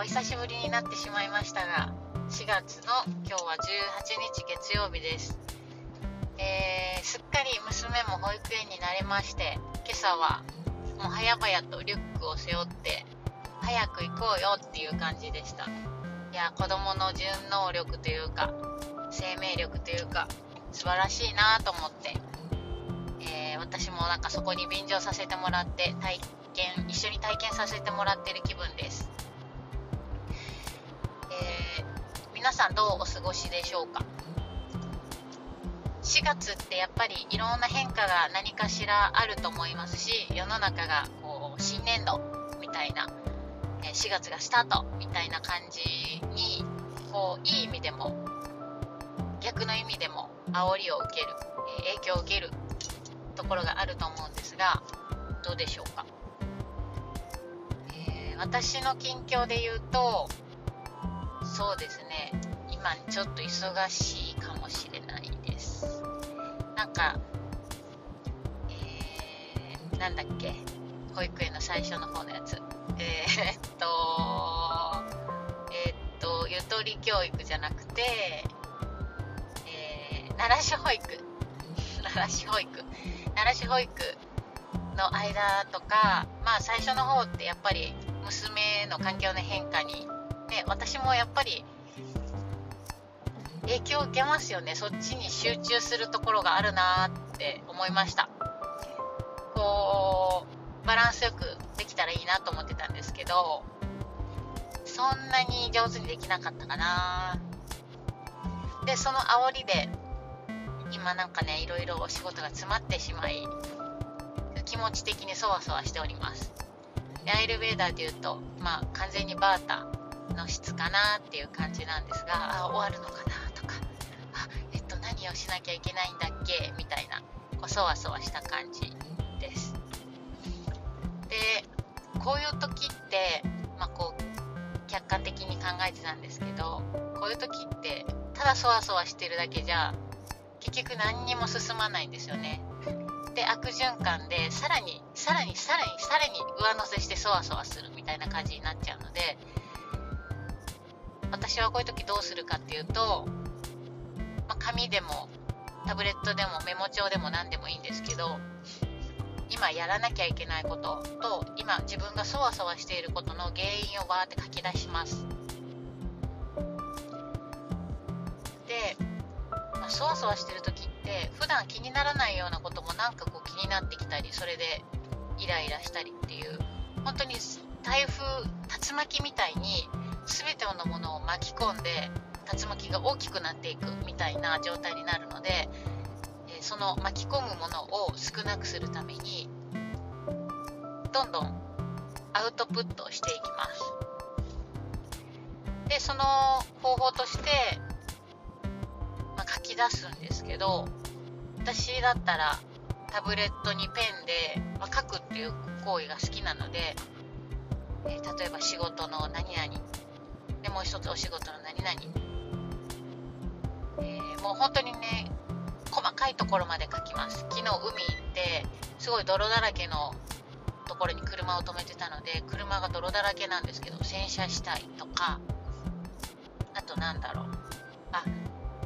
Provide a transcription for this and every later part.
お久しぶりになってしまいましたが4月の今日は18日月曜日です、えー、すっかり娘も保育園になれまして今朝はもう早々とリュックを背負って早く行こうよっていう感じでした。いや子供の順応力というか生命力というか素晴らしいなと思って、えー、私もなんかそこに便乗させてもらって体験一緒に体験させてもらってる気分です。皆さんどうお過ごしでしょうか？4月ってやっぱりいろんな変化が何かしらあると思いますし世の中がこう新年度みたいな4月がスタートみたいな感じにこういい意味でも逆の意味でも煽りを受ける影響を受けるところがあると思うんですがどうでしょうか、えー、私の近況で言うとそうですね。今ちょっと忙しいかもしれないです。なんかえー、なんだっけ？保育園の最初の方のやつ。えー、っとえー、っとゆとり教育じゃなくてえー、奈良市保育。奈良市保育。奈良市保育の間とかまあ最初の方ってやっぱり娘の環境の変化にね、私もやっぱり影響を受けますよね。そっちに集中するところがあるなって思いました。こうバランスよくできたらいいなと思ってたんですけどそんなに上手にできなかったかなでその煽りで今なんかねいろいろお仕事が詰まってしまい気持ち的にそわそわしております。アイルベーダーでいうと、まあ、完全にバータの質かなっていう感じなんですがあ終わるのかなとかあえっと何をしなきゃいけないんだっけみたいなこうそわそわした感じです。でこういう時って、まあ、こう客観的に考えてたんですけどこういう時ってただそわそわしてるだけじゃ結局何にも進まないんですよね。で悪循環でさらにさらにさらにさらに上乗せしてそわそわするみたいな感じになっちゃうので私はこういう時どうするかっていうと、まあ、紙でもタブレットでもメモ帳でも何でもいいんですけど今やらなきゃいけないことと今自分がそわそわしていることの原因をバーって書き出します。で、まあ、そわそわしてる時って普段気にならないようなこともなんかこう気になってきたりそれでイライラしたりっていう本当に台風竜巻みたいに全てのものを巻き込んで竜巻が大きくなっていくみたいな状態になるので、えその巻き込むものを少なくするためにどんどんアウトプットしていきます。でその方法として、まあ、書き出すんですけど私だったらタブレットにペンで、まあ、書くっていう行為が好きなので、えー、例えば仕事の何々もう一つお仕事の何々、えー、もう本当にね細かいところまで書きます。昨日海行ってすごい泥だらけのところに車を止めてたので車が泥だらけなんですけど洗車したいとか。あとなんだろう。あ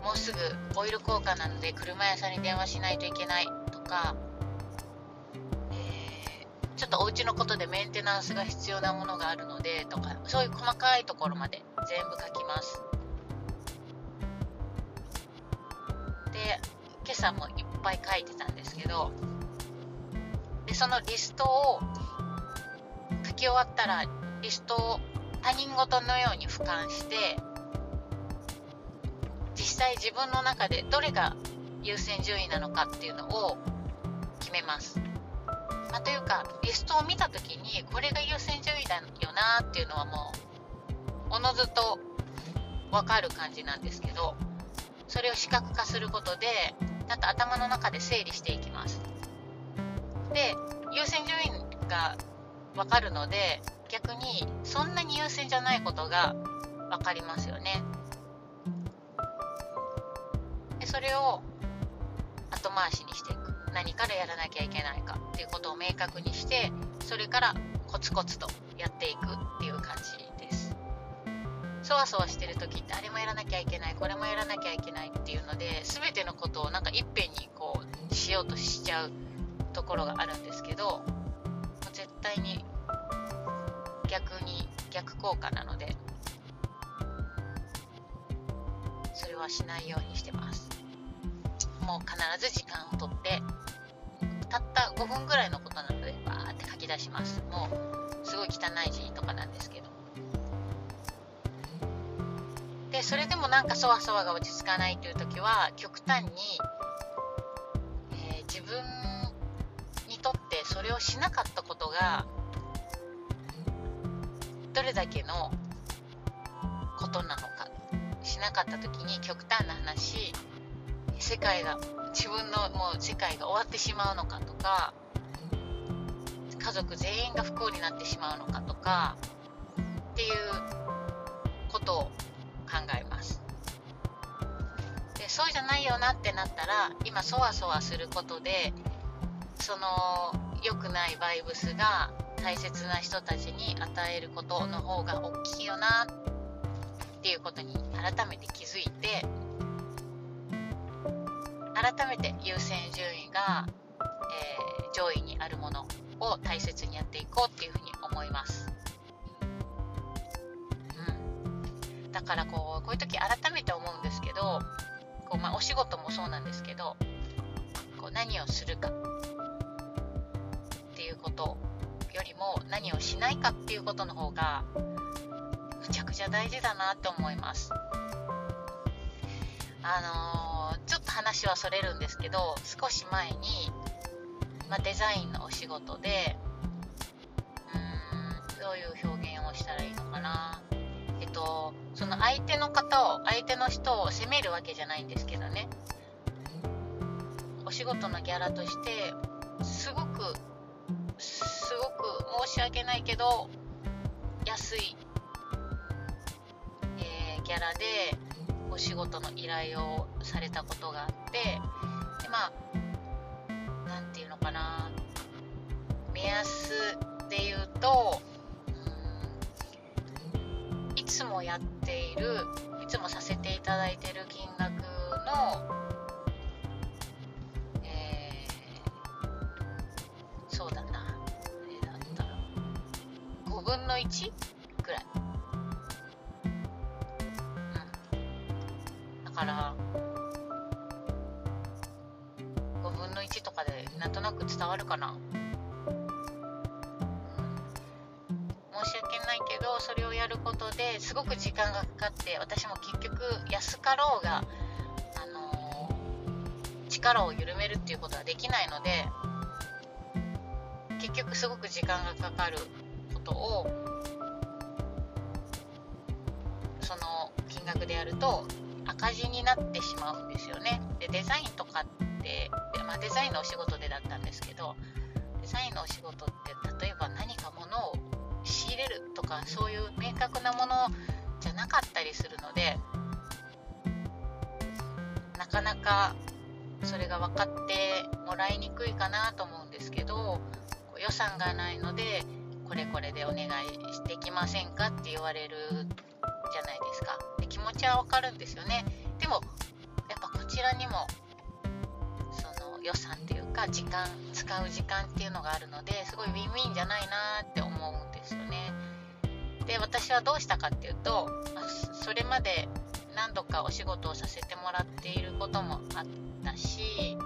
もうすぐオイル交換なので車屋さんに電話しないといけないとか。ちょっとお家のことでメンテナンスが必要なものがあるのでとかそういう細かいところまで全部書きます。で今朝もいっぱい書いてたんですけどでそのリストを書き終わったらリストを他人事のように俯瞰して実際自分の中でどれが優先順位なのかっていうのを決めます。まあ、というかリストを見た時にこれが優先順位だよなっていうのはもうおのずと分かる感じなんですけどそれを視覚化することでなんと頭の中で整理していきます。で優先順位が分かるので逆にそんなに優先じゃないことが分かりますよね。でそれを後回しにしていく。何からやらなきゃいけないかっていうことを明確にしてそれからコツコツとやっていくっていう感じです。そわそわしてる時ってあれもやらなきゃいけないこれもやらなきゃいけないっていうので全てのことをなんかいっぺんにこうしようとしちゃうところがあるんですけど絶対に逆に逆効果なのでそれはしないようにしてます。もう必ず時間をとってたった5分ぐらいのことなのでバーって書き出します。もうすごい汚い字とかなんですけど。でそれでもなんかそわそわが落ち着かないという時は極端に、えー、自分にとってそれをしなかったことがどれだけのことなのかしなかった時に極端な話世界が自分のもう世界が終わってしまうのかとか家族全員が不幸になってしまうのかとかっていうことを考えます。でそうじゃないよなってなったら今そわそわすることでその良くないバイブスが大切な人たちに与えることの方が大きいよなっていうことに改めて気づいて改めて優先順位が、えー、上位にあるものを大切にやっていこうっていうふうに思います。うん、だからこうこういう時改めて思うんですけどこう、まあ、お仕事もそうなんですけどこう何をするかっていうことよりも何をしないかっていうことの方がむちゃくちゃ大事だなって思います。あのー、話はそれるんですけど少し前に、まあ、デザインのお仕事でうーんどういう表現をしたらいいのかな。えっとその相手の方を相手の人を責めるわけじゃないんですけどね。お仕事のギャラとしてすごくすごく申し訳ないけど安い、えー、ギャラでお仕事の依頼をされたことがあってでまあ何て言うのかな。目安で言うとうんいつもやっているいつもさせていただいてる金額の分の1ぐらい、ですごく時間がかかって私も結局安かろうが、あのー、力を緩めるっていうことはできないので結局すごく時間がかかることをその金額でやると赤字になってしまうんですよね。でデザインとかって、まあ、デザインのお仕事でだったんですけどデザインのお仕事って例えば何かものを仕入れるとかそういう明確なものじゃなかったりするのでなかなかそれが分かってもらいにくいかなと思うんですけど予算がないのでこれこれでお願いできませんかって言われるじゃないですか。で気持ちはわかるんですよね。でもやっぱこちらにもその予算っていうか時間使う時間っていうのがあるのですごいウィンウィンじゃないはどうしたかっていうとそれまで何度かお仕事をさせてもらっていることもあったしう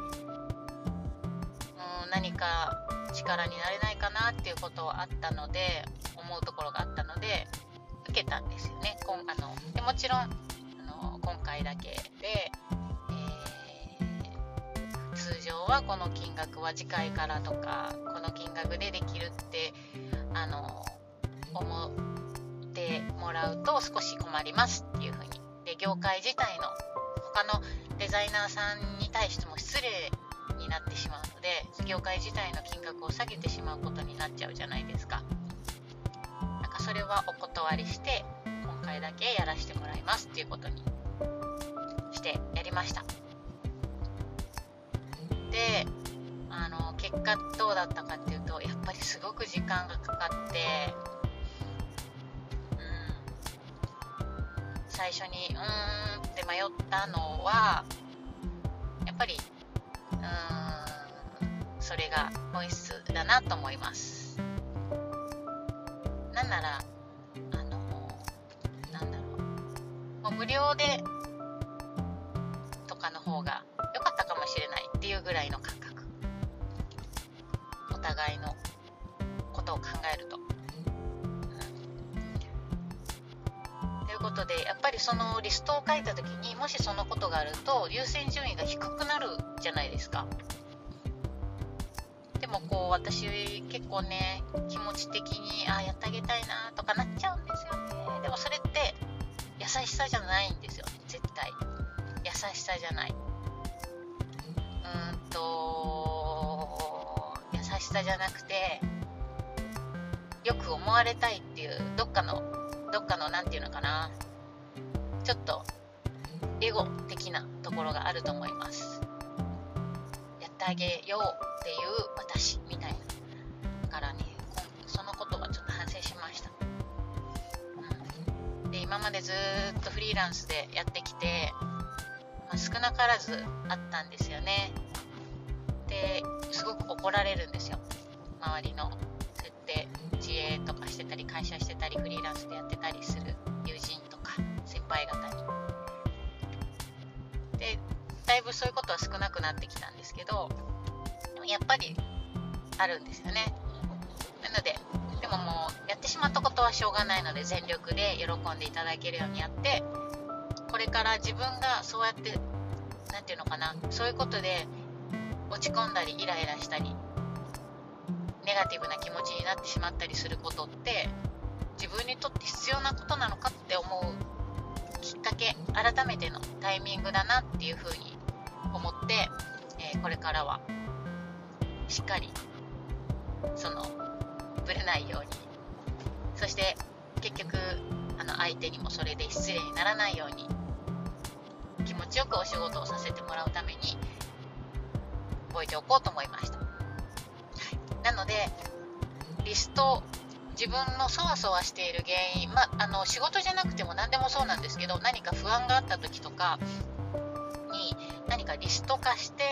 ん何か力になれないかなっていうことはあったので思うところがあったので受けたんですよね。今あのでもちろんあの今回だけで、えー、通常はこの金額は次回からとかこの金額でできるってあの思ってもらうと少し困りますっていうふうにで業界自体の他のデザイナーさんに対しても失礼になってしまうので業界自体の金額を下げてしまうことになっちゃうじゃないですかなんかそれはお断りして今回だけやらせてもらいますっていうことにしてやりましたであの結果どうだったかっていうとやっぱりすごく時間がかかって最初にうーんって迷ったのはやっぱりうーんそれが本質だなと思います。なんならあのなんだろう。もう無料でとかの方が良かったかもしれないっていうぐらいの感覚。お互いのことを考えると。ことでやっぱりそのリストを書いた時にもしそのことがあると優先順位が低くなるじゃないですか。でもこう私結構ね気持ち的にあやってあげたいなとかなっちゃうんですよね。でもそれって優しさじゃないんですよ。絶対。優しさじゃない。うんと優しさじゃなくてよく思われたいっていうどっかのどっかの何て言うのかな。ちょっとエゴ的なところがあると思います。やってあげようっていう私みたいなだからねそのことはちょっと反省しました、うん、で今までずっとフリーランスでやってきて、まあ、少なからずあったんですよね。ですごく怒られるんですよ。周りの設定自営とかしてたり会社してたりフリーランスでやってたりする先輩方にでだいぶそういうことは少なくなってきたんですけどやっぱりあるんですよね。なのででももうやってしまったことはしょうがないので全力で喜んでいただけるようにやってこれから自分がそうやって何て言うのかなそういうことで落ち込んだりイライラしたりネガティブな気持ちになってしまったりすることって自分にとって必要なことなのかって思うきっかけ改めてのタイミングだなっていうふうに思って、えー、これからはしっかりそのぶれないように。そして結局あの相手にもそれで失礼にならないように気持ちよくお仕事をさせてもらうために覚えておこうと思いました、はい、なのでリスト自分のそわそわしている原因、まあ、の仕事じゃなくても何でもそうなんですけど何か不安があった時とかに何かリスト化して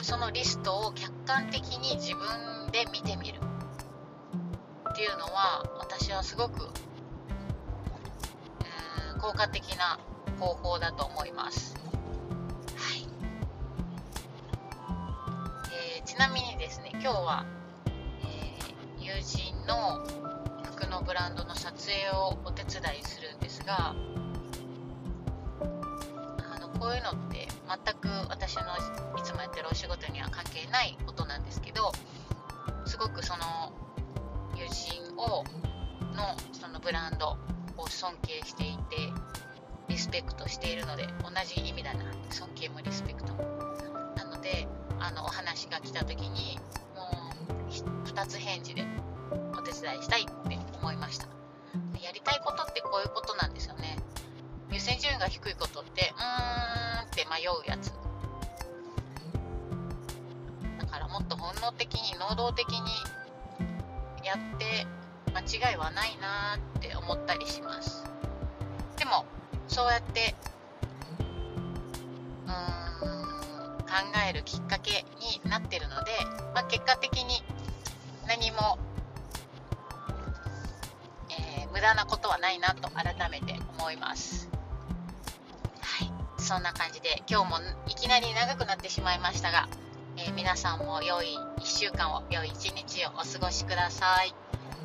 そのリストを客観的に自分で見てみるっていうのは私はすごく効果的な方法だと思います。はいえー、ちなみにですね今日は、友人の服のブランドの撮影をお手伝いするんですがあのこういうのって全く私のいつもやってるお仕事には関係ないことなんですけどすごくその友人をのそのブランドを尊敬していてリスペクトしているので同じ意味だな。尊敬もリスペクトも。なのであのお話が来た時に2つ返事でお手伝いしたいって思いました。やりたいことってこういうことなんですよね。優先順位が低いことってうーんって迷うやつ。だからもっと本能的に能動的にやって間違いはないなって思ったりします。でもそうやってうーん考えるきっかけになってるので、まあ、結果的に何も、えー、無駄なことはないなと改めて思います。はい。そんな感じで今日もいきなり長くなってしまいましたが、えー、皆さんも良い1週間を良い1日をお過ごしください。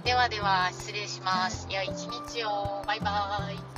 ではでは失礼します。良い一日を。バイバーイ。